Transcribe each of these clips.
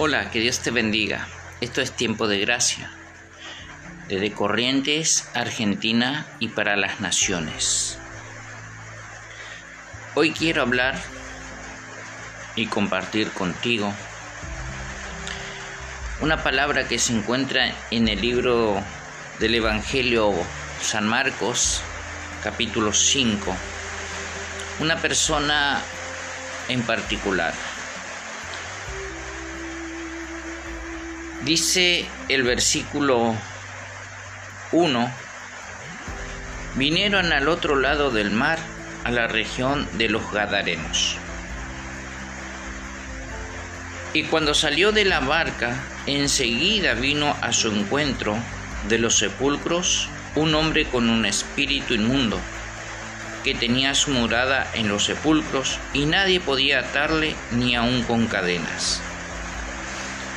Hola, que Dios te bendiga. Esto es tiempo de gracia. Desde Corrientes, Argentina y para las naciones. Hoy quiero hablar y compartir contigo una palabra que se encuentra en el libro del Evangelio San Marcos, capítulo 5. Una persona en particular. Dice el versículo 1, vinieron al otro lado del mar, a la región de los Gadarenos. Y cuando salió de la barca, enseguida vino a su encuentro de los sepulcros un hombre con un espíritu inmundo, que tenía su morada en los sepulcros y nadie podía atarle ni aun con cadenas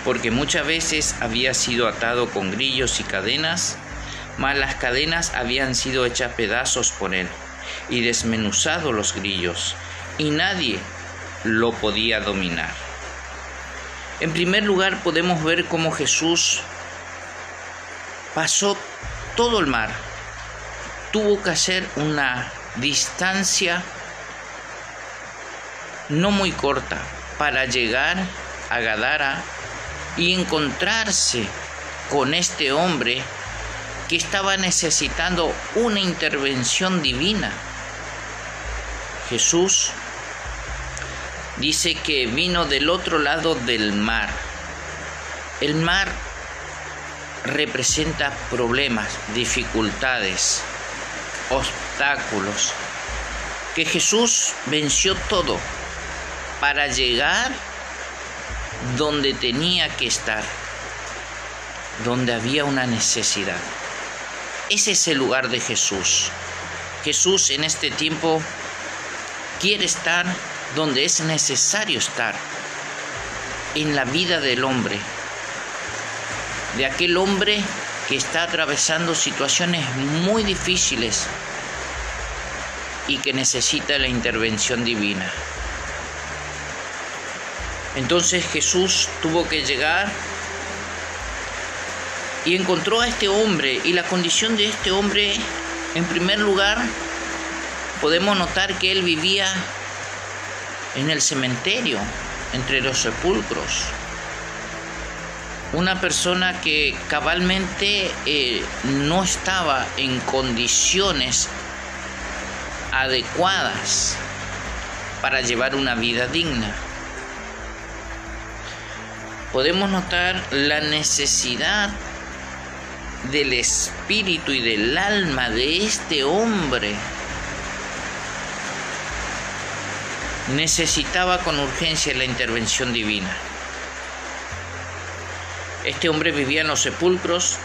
porque muchas veces había sido atado con grillos y cadenas, mas las cadenas habían sido hechas pedazos por él y desmenuzado los grillos, y nadie lo podía dominar. En primer lugar podemos ver cómo Jesús pasó todo el mar, tuvo que hacer una distancia no muy corta para llegar a Gadara y encontrarse con este hombre que estaba necesitando una intervención divina. Jesús dice que vino del otro lado del mar. El mar representa problemas, dificultades, obstáculos, que Jesús venció todo para llegar donde tenía que estar, donde había una necesidad. Ese es el lugar de Jesús. Jesús en este tiempo quiere estar donde es necesario estar, en la vida del hombre, de aquel hombre que está atravesando situaciones muy difíciles y que necesita la intervención divina. Entonces Jesús tuvo que llegar y encontró a este hombre y la condición de este hombre, en primer lugar, podemos notar que él vivía en el cementerio, entre los sepulcros. Una persona que cabalmente eh, no estaba en condiciones adecuadas para llevar una vida digna podemos notar la necesidad del espíritu y del alma de este hombre. Necesitaba con urgencia la intervención divina. Este hombre vivía en los sepulcros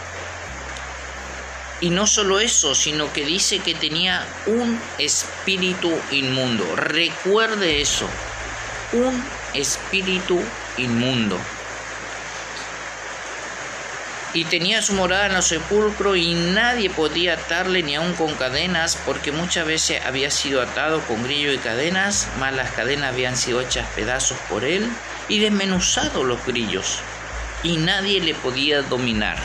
y no solo eso, sino que dice que tenía un espíritu inmundo. Recuerde eso, un espíritu inmundo y tenía su morada en los sepulcros y nadie podía atarle ni aun con cadenas porque muchas veces había sido atado con grillo y cadenas, mas las cadenas habían sido hechas pedazos por él y desmenuzado los grillos y nadie le podía dominar.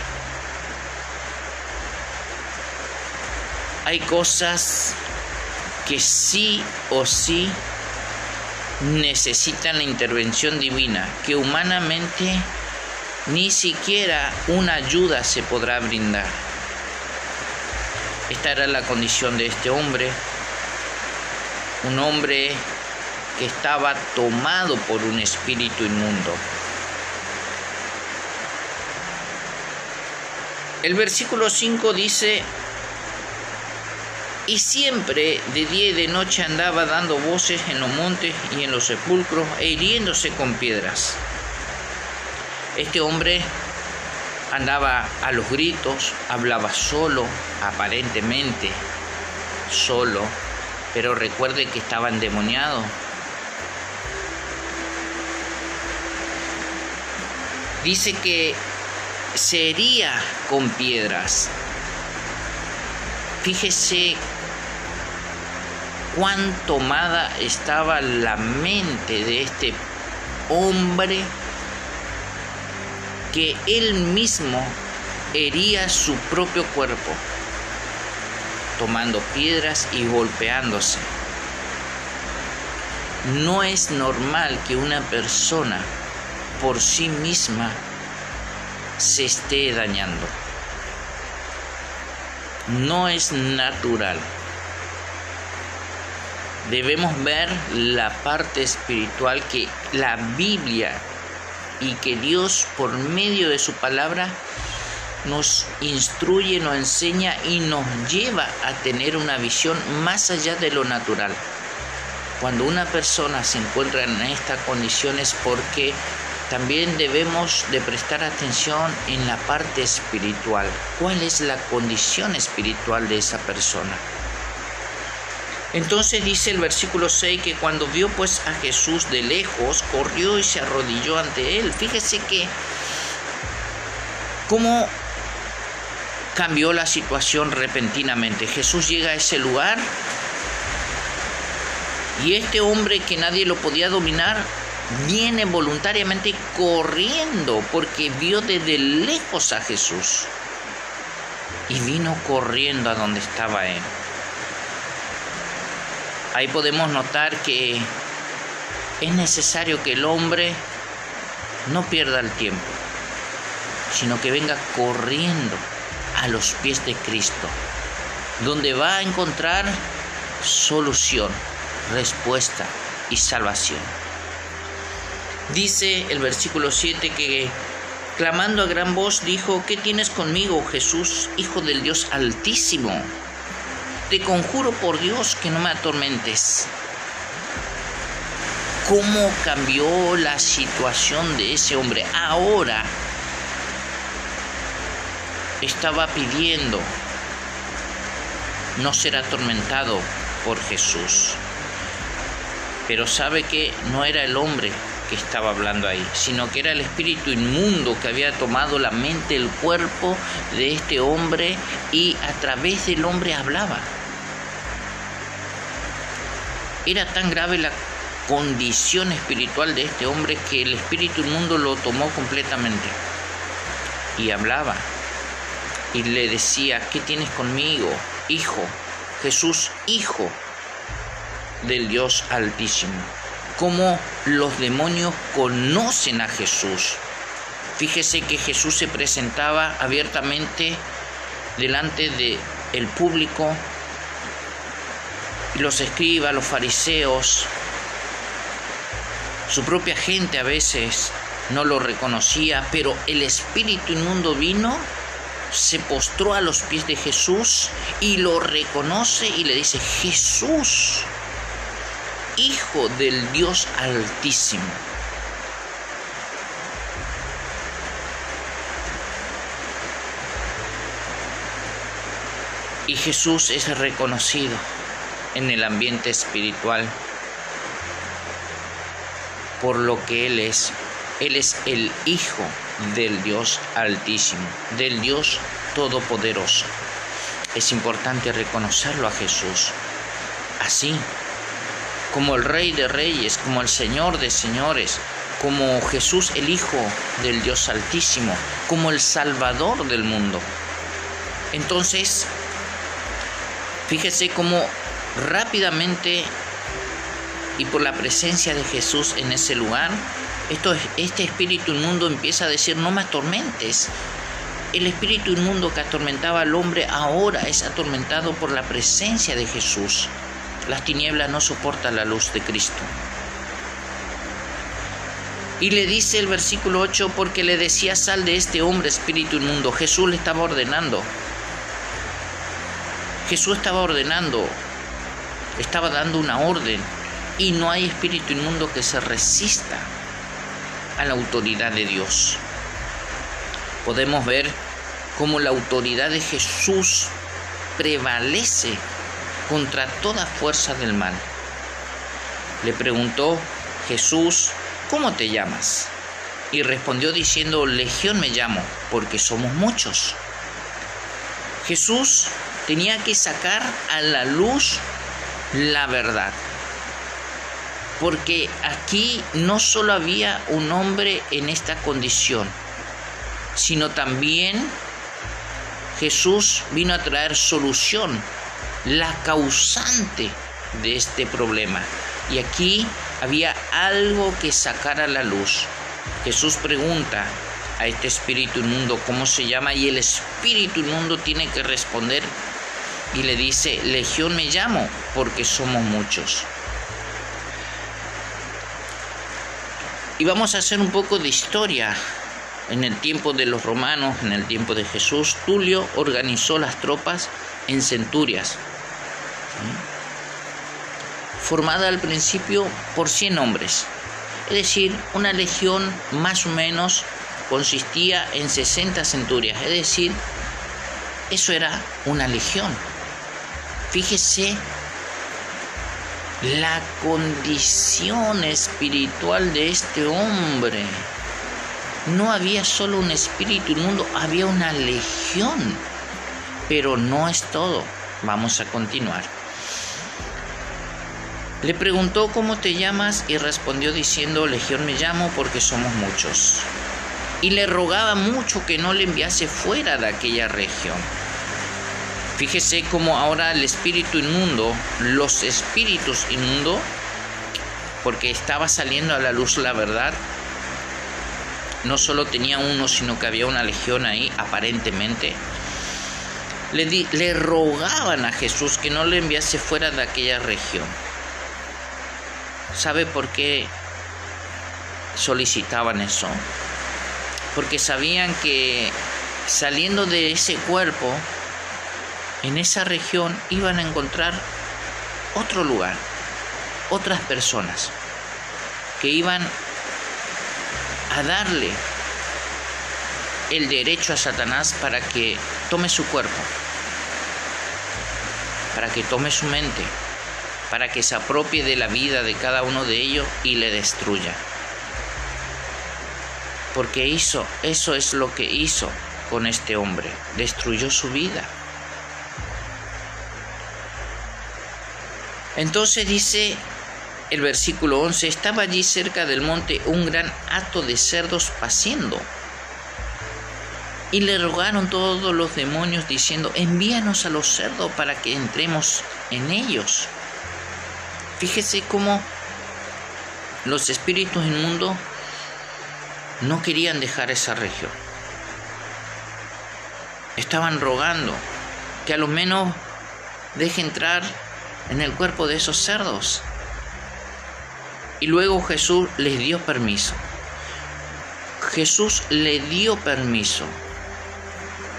Hay cosas que sí o sí necesitan la intervención divina, que humanamente ni siquiera una ayuda se podrá brindar. Esta era la condición de este hombre, un hombre que estaba tomado por un espíritu inmundo. El versículo 5 dice, y siempre de día y de noche andaba dando voces en los montes y en los sepulcros e hiriéndose con piedras. Este hombre andaba a los gritos, hablaba solo, aparentemente solo, pero recuerde que estaba endemoniado. Dice que se hería con piedras. Fíjese cuán tomada estaba la mente de este hombre que él mismo hería su propio cuerpo, tomando piedras y golpeándose. No es normal que una persona por sí misma se esté dañando. No es natural. Debemos ver la parte espiritual que la Biblia y que Dios por medio de su palabra nos instruye, nos enseña y nos lleva a tener una visión más allá de lo natural. Cuando una persona se encuentra en esta condición es porque también debemos de prestar atención en la parte espiritual. ¿Cuál es la condición espiritual de esa persona? Entonces dice el versículo 6 que cuando vio pues a Jesús de lejos, corrió y se arrodilló ante él. Fíjese que cómo cambió la situación repentinamente. Jesús llega a ese lugar y este hombre que nadie lo podía dominar viene voluntariamente corriendo porque vio desde lejos a Jesús. Y vino corriendo a donde estaba él. Ahí podemos notar que es necesario que el hombre no pierda el tiempo, sino que venga corriendo a los pies de Cristo, donde va a encontrar solución, respuesta y salvación. Dice el versículo 7 que clamando a gran voz dijo, ¿qué tienes conmigo, Jesús, Hijo del Dios Altísimo? Te conjuro por Dios que no me atormentes. ¿Cómo cambió la situación de ese hombre? Ahora estaba pidiendo no ser atormentado por Jesús. Pero sabe que no era el hombre que estaba hablando ahí, sino que era el espíritu inmundo que había tomado la mente, el cuerpo de este hombre y a través del hombre hablaba. Era tan grave la condición espiritual de este hombre que el espíritu inmundo lo tomó completamente y hablaba y le decía, ¿qué tienes conmigo, hijo? Jesús, hijo del Dios Altísimo cómo los demonios conocen a Jesús. Fíjese que Jesús se presentaba abiertamente delante del el público, los escribas, los fariseos, su propia gente a veces no lo reconocía, pero el espíritu inmundo vino, se postró a los pies de Jesús y lo reconoce y le dice, Jesús, Hijo del Dios Altísimo. Y Jesús es reconocido en el ambiente espiritual por lo que Él es. Él es el Hijo del Dios Altísimo, del Dios Todopoderoso. Es importante reconocerlo a Jesús. Así como el Rey de Reyes, como el Señor de Señores, como Jesús el Hijo del Dios Altísimo, como el Salvador del mundo. Entonces, fíjese cómo rápidamente y por la presencia de Jesús en ese lugar, esto, este espíritu inmundo empieza a decir, no me atormentes. El espíritu inmundo que atormentaba al hombre ahora es atormentado por la presencia de Jesús. Las tinieblas no soportan la luz de Cristo. Y le dice el versículo 8, porque le decía, sal de este hombre, espíritu inmundo. Jesús le estaba ordenando. Jesús estaba ordenando, estaba dando una orden. Y no hay espíritu inmundo que se resista a la autoridad de Dios. Podemos ver cómo la autoridad de Jesús prevalece contra toda fuerza del mal. Le preguntó Jesús, ¿cómo te llamas? Y respondió diciendo, Legión me llamo, porque somos muchos. Jesús tenía que sacar a la luz la verdad. Porque aquí no solo había un hombre en esta condición, sino también Jesús vino a traer solución, la causante de este problema. Y aquí había algo que sacar a la luz. Jesús pregunta a este espíritu inmundo cómo se llama y el espíritu inmundo tiene que responder y le dice, Legión me llamo porque somos muchos. Y vamos a hacer un poco de historia. En el tiempo de los romanos, en el tiempo de Jesús, Tulio organizó las tropas en centurias, formada al principio por 100 hombres. Es decir, una legión más o menos consistía en 60 centurias. Es decir, eso era una legión. Fíjese la condición espiritual de este hombre. No había solo un espíritu inmundo, había una legión. Pero no es todo. Vamos a continuar. Le preguntó cómo te llamas y respondió diciendo, Legión me llamo porque somos muchos. Y le rogaba mucho que no le enviase fuera de aquella región. Fíjese cómo ahora el espíritu inmundo, los espíritus inmundos, porque estaba saliendo a la luz la verdad, no solo tenía uno, sino que había una legión ahí, aparentemente. Le, le rogaban a Jesús que no le enviase fuera de aquella región. ¿Sabe por qué solicitaban eso? Porque sabían que saliendo de ese cuerpo, en esa región iban a encontrar otro lugar, otras personas que iban a darle el derecho a Satanás para que tome su cuerpo, para que tome su mente, para que se apropie de la vida de cada uno de ellos y le destruya. Porque hizo, eso es lo que hizo con este hombre, destruyó su vida. Entonces dice el versículo 11, estaba allí cerca del monte un gran hato de cerdos paciendo. Y le rogaron todos los demonios diciendo, envíanos a los cerdos para que entremos en ellos. Fíjese cómo los espíritus inmundos no querían dejar esa región. Estaban rogando que a lo menos deje entrar en el cuerpo de esos cerdos. Y luego Jesús les dio permiso. Jesús le dio permiso.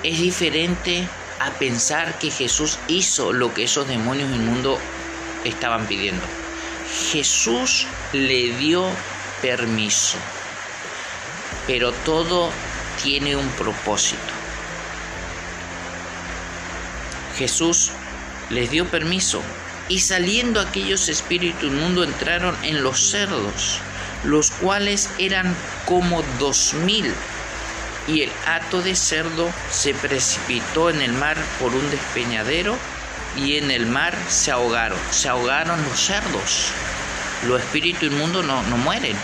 Es diferente a pensar que Jesús hizo lo que esos demonios inmundos estaban pidiendo. Jesús le dio permiso. Pero todo tiene un propósito. Jesús les dio permiso y saliendo aquellos espíritus inmundos entraron en los cerdos, los cuales eran como dos mil. Y el hato de cerdo se precipitó en el mar por un despeñadero y en el mar se ahogaron. Se ahogaron los cerdos. Los espíritus inmundos no, no mueren.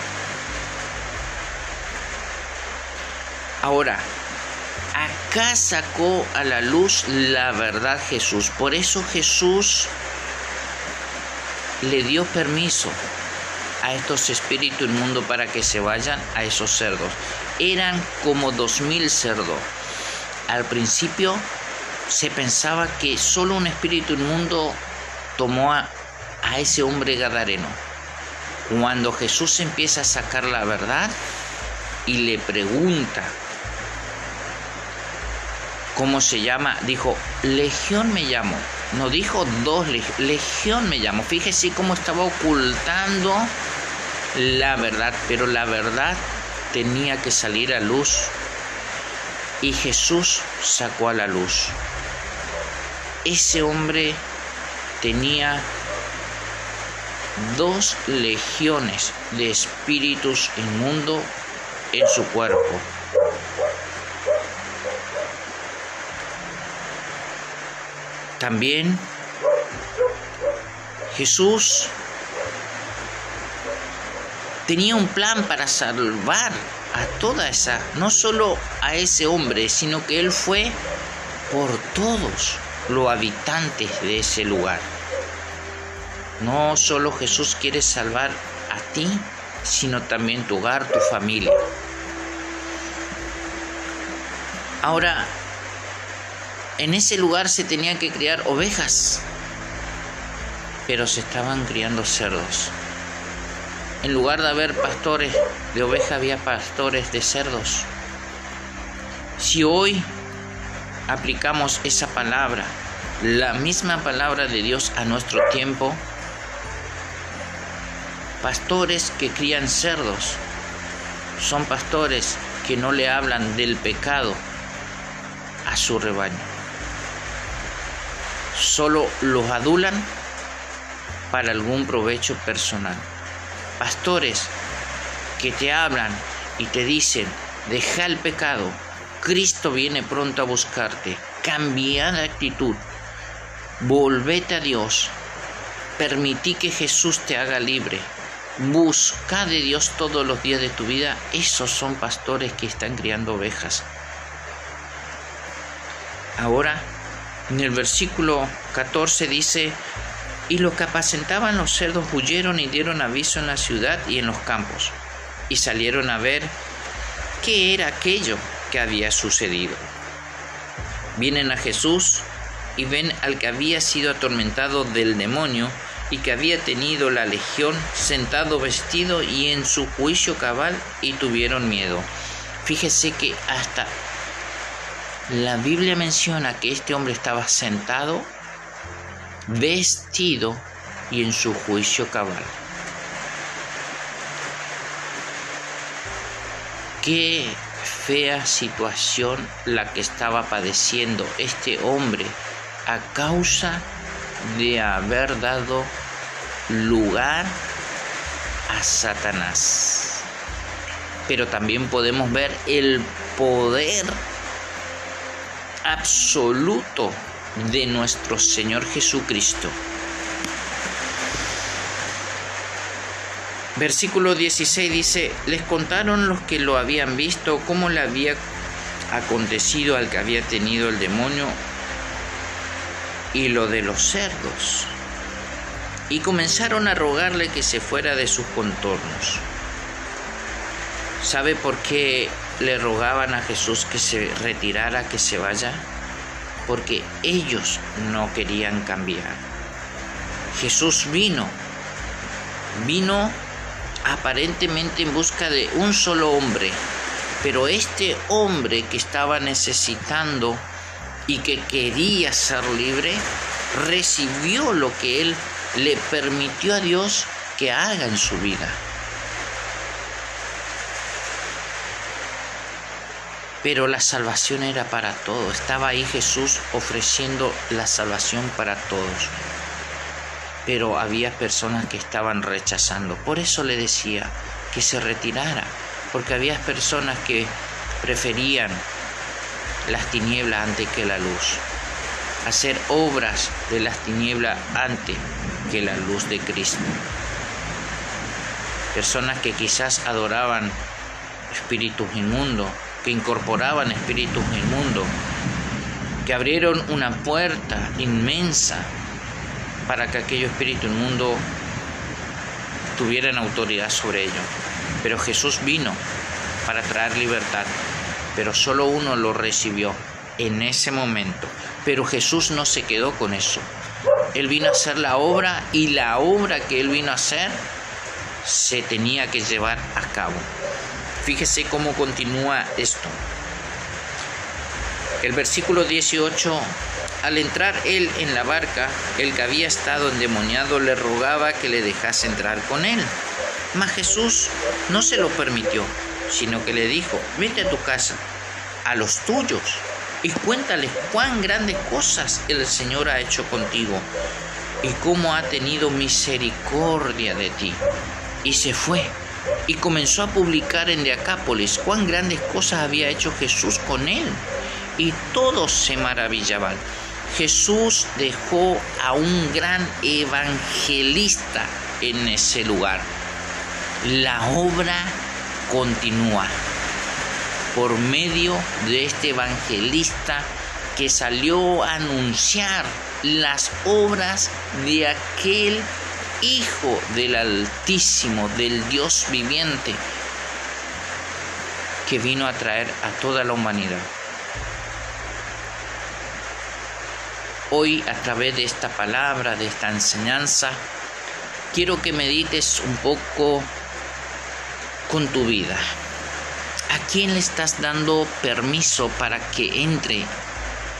Ahora, acá sacó a la luz la verdad Jesús. Por eso Jesús le dio permiso a estos espíritus inmundos para que se vayan a esos cerdos. Eran como dos mil cerdos. Al principio se pensaba que solo un espíritu inmundo tomó a, a ese hombre gadareno. Cuando Jesús empieza a sacar la verdad y le pregunta cómo se llama, dijo, Legión me llamo no dijo dos, legión me llamó. Fíjese cómo estaba ocultando la verdad, pero la verdad tenía que salir a luz. Y Jesús sacó a la luz. Ese hombre tenía dos legiones de espíritus inmundos en su cuerpo. También Jesús tenía un plan para salvar a toda esa, no solo a ese hombre, sino que él fue por todos los habitantes de ese lugar. No solo Jesús quiere salvar a ti, sino también tu hogar, tu familia. Ahora, en ese lugar se tenían que criar ovejas, pero se estaban criando cerdos. En lugar de haber pastores de ovejas, había pastores de cerdos. Si hoy aplicamos esa palabra, la misma palabra de Dios a nuestro tiempo, pastores que crían cerdos son pastores que no le hablan del pecado a su rebaño. Solo los adulan para algún provecho personal. Pastores que te hablan y te dicen, deja el pecado, Cristo viene pronto a buscarte, cambia de actitud, volvete a Dios, permití que Jesús te haga libre, busca de Dios todos los días de tu vida, esos son pastores que están criando ovejas. Ahora, en el versículo 14 dice, y los que apacentaban los cerdos huyeron y dieron aviso en la ciudad y en los campos, y salieron a ver qué era aquello que había sucedido. Vienen a Jesús y ven al que había sido atormentado del demonio y que había tenido la legión sentado vestido y en su juicio cabal y tuvieron miedo. Fíjese que hasta la Biblia menciona que este hombre estaba sentado, vestido y en su juicio cabal. Qué fea situación la que estaba padeciendo este hombre a causa de haber dado lugar a Satanás. Pero también podemos ver el poder absoluto de nuestro Señor Jesucristo. Versículo 16 dice, les contaron los que lo habían visto cómo le había acontecido al que había tenido el demonio y lo de los cerdos. Y comenzaron a rogarle que se fuera de sus contornos. ¿Sabe por qué le rogaban a Jesús que se retirara, que se vaya? Porque ellos no querían cambiar. Jesús vino, vino aparentemente en busca de un solo hombre, pero este hombre que estaba necesitando y que quería ser libre, recibió lo que él le permitió a Dios que haga en su vida. Pero la salvación era para todos. Estaba ahí Jesús ofreciendo la salvación para todos. Pero había personas que estaban rechazando. Por eso le decía que se retirara. Porque había personas que preferían las tinieblas antes que la luz. Hacer obras de las tinieblas antes que la luz de Cristo. Personas que quizás adoraban espíritus inmundos que incorporaban espíritus mundo, que abrieron una puerta inmensa para que aquellos espíritus inmundos tuvieran autoridad sobre ellos. Pero Jesús vino para traer libertad, pero solo uno lo recibió en ese momento. Pero Jesús no se quedó con eso. Él vino a hacer la obra y la obra que él vino a hacer se tenía que llevar a cabo. Fíjese cómo continúa esto. El versículo 18, al entrar él en la barca, el que había estado endemoniado le rogaba que le dejase entrar con él. Mas Jesús no se lo permitió, sino que le dijo, vete a tu casa, a los tuyos, y cuéntales cuán grandes cosas el Señor ha hecho contigo y cómo ha tenido misericordia de ti. Y se fue y comenzó a publicar en Deacápolis cuán grandes cosas había hecho Jesús con él. Y todos se maravillaban. Jesús dejó a un gran evangelista en ese lugar. La obra continúa. por medio de este evangelista que salió a anunciar las obras de aquel Hijo del Altísimo, del Dios viviente, que vino a traer a toda la humanidad. Hoy a través de esta palabra, de esta enseñanza, quiero que medites un poco con tu vida. ¿A quién le estás dando permiso para que entre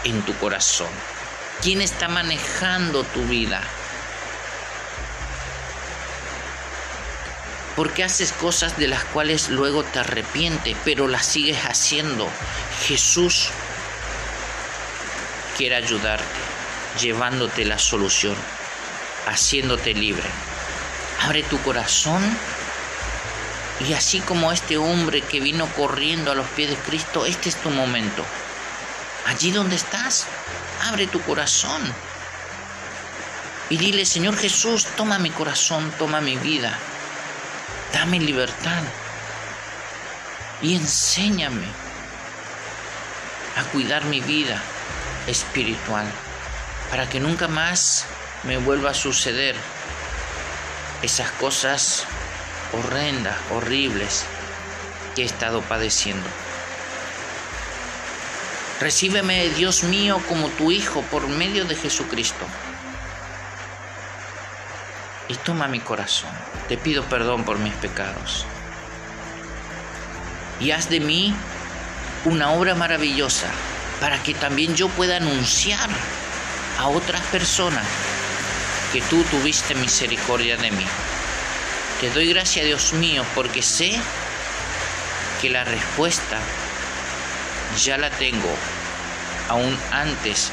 en tu corazón? ¿Quién está manejando tu vida? Porque haces cosas de las cuales luego te arrepientes, pero las sigues haciendo. Jesús quiere ayudarte, llevándote la solución, haciéndote libre. Abre tu corazón y así como este hombre que vino corriendo a los pies de Cristo, este es tu momento. Allí donde estás, abre tu corazón. Y dile, Señor Jesús, toma mi corazón, toma mi vida. Dame libertad. Y enséñame a cuidar mi vida espiritual para que nunca más me vuelva a suceder esas cosas horrendas, horribles que he estado padeciendo. Recíbeme, Dios mío, como tu Hijo por medio de Jesucristo. Y toma mi corazón. Te pido perdón por mis pecados. Y haz de mí una obra maravillosa para que también yo pueda anunciar a otras personas que tú tuviste misericordia de mí. Te doy gracias, Dios mío, porque sé que la respuesta ya la tengo aún antes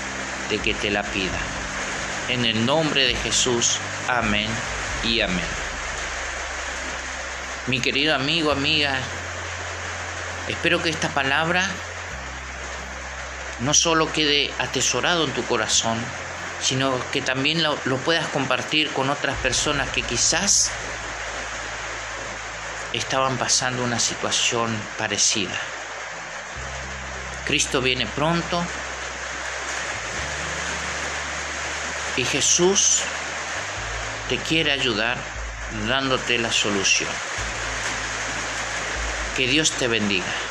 de que te la pida. En el nombre de Jesús, amén y amén. Mi querido amigo, amiga, espero que esta palabra no solo quede atesorado en tu corazón, sino que también lo, lo puedas compartir con otras personas que quizás estaban pasando una situación parecida. Cristo viene pronto y Jesús te quiere ayudar dándote la solución. Que Dios te bendiga.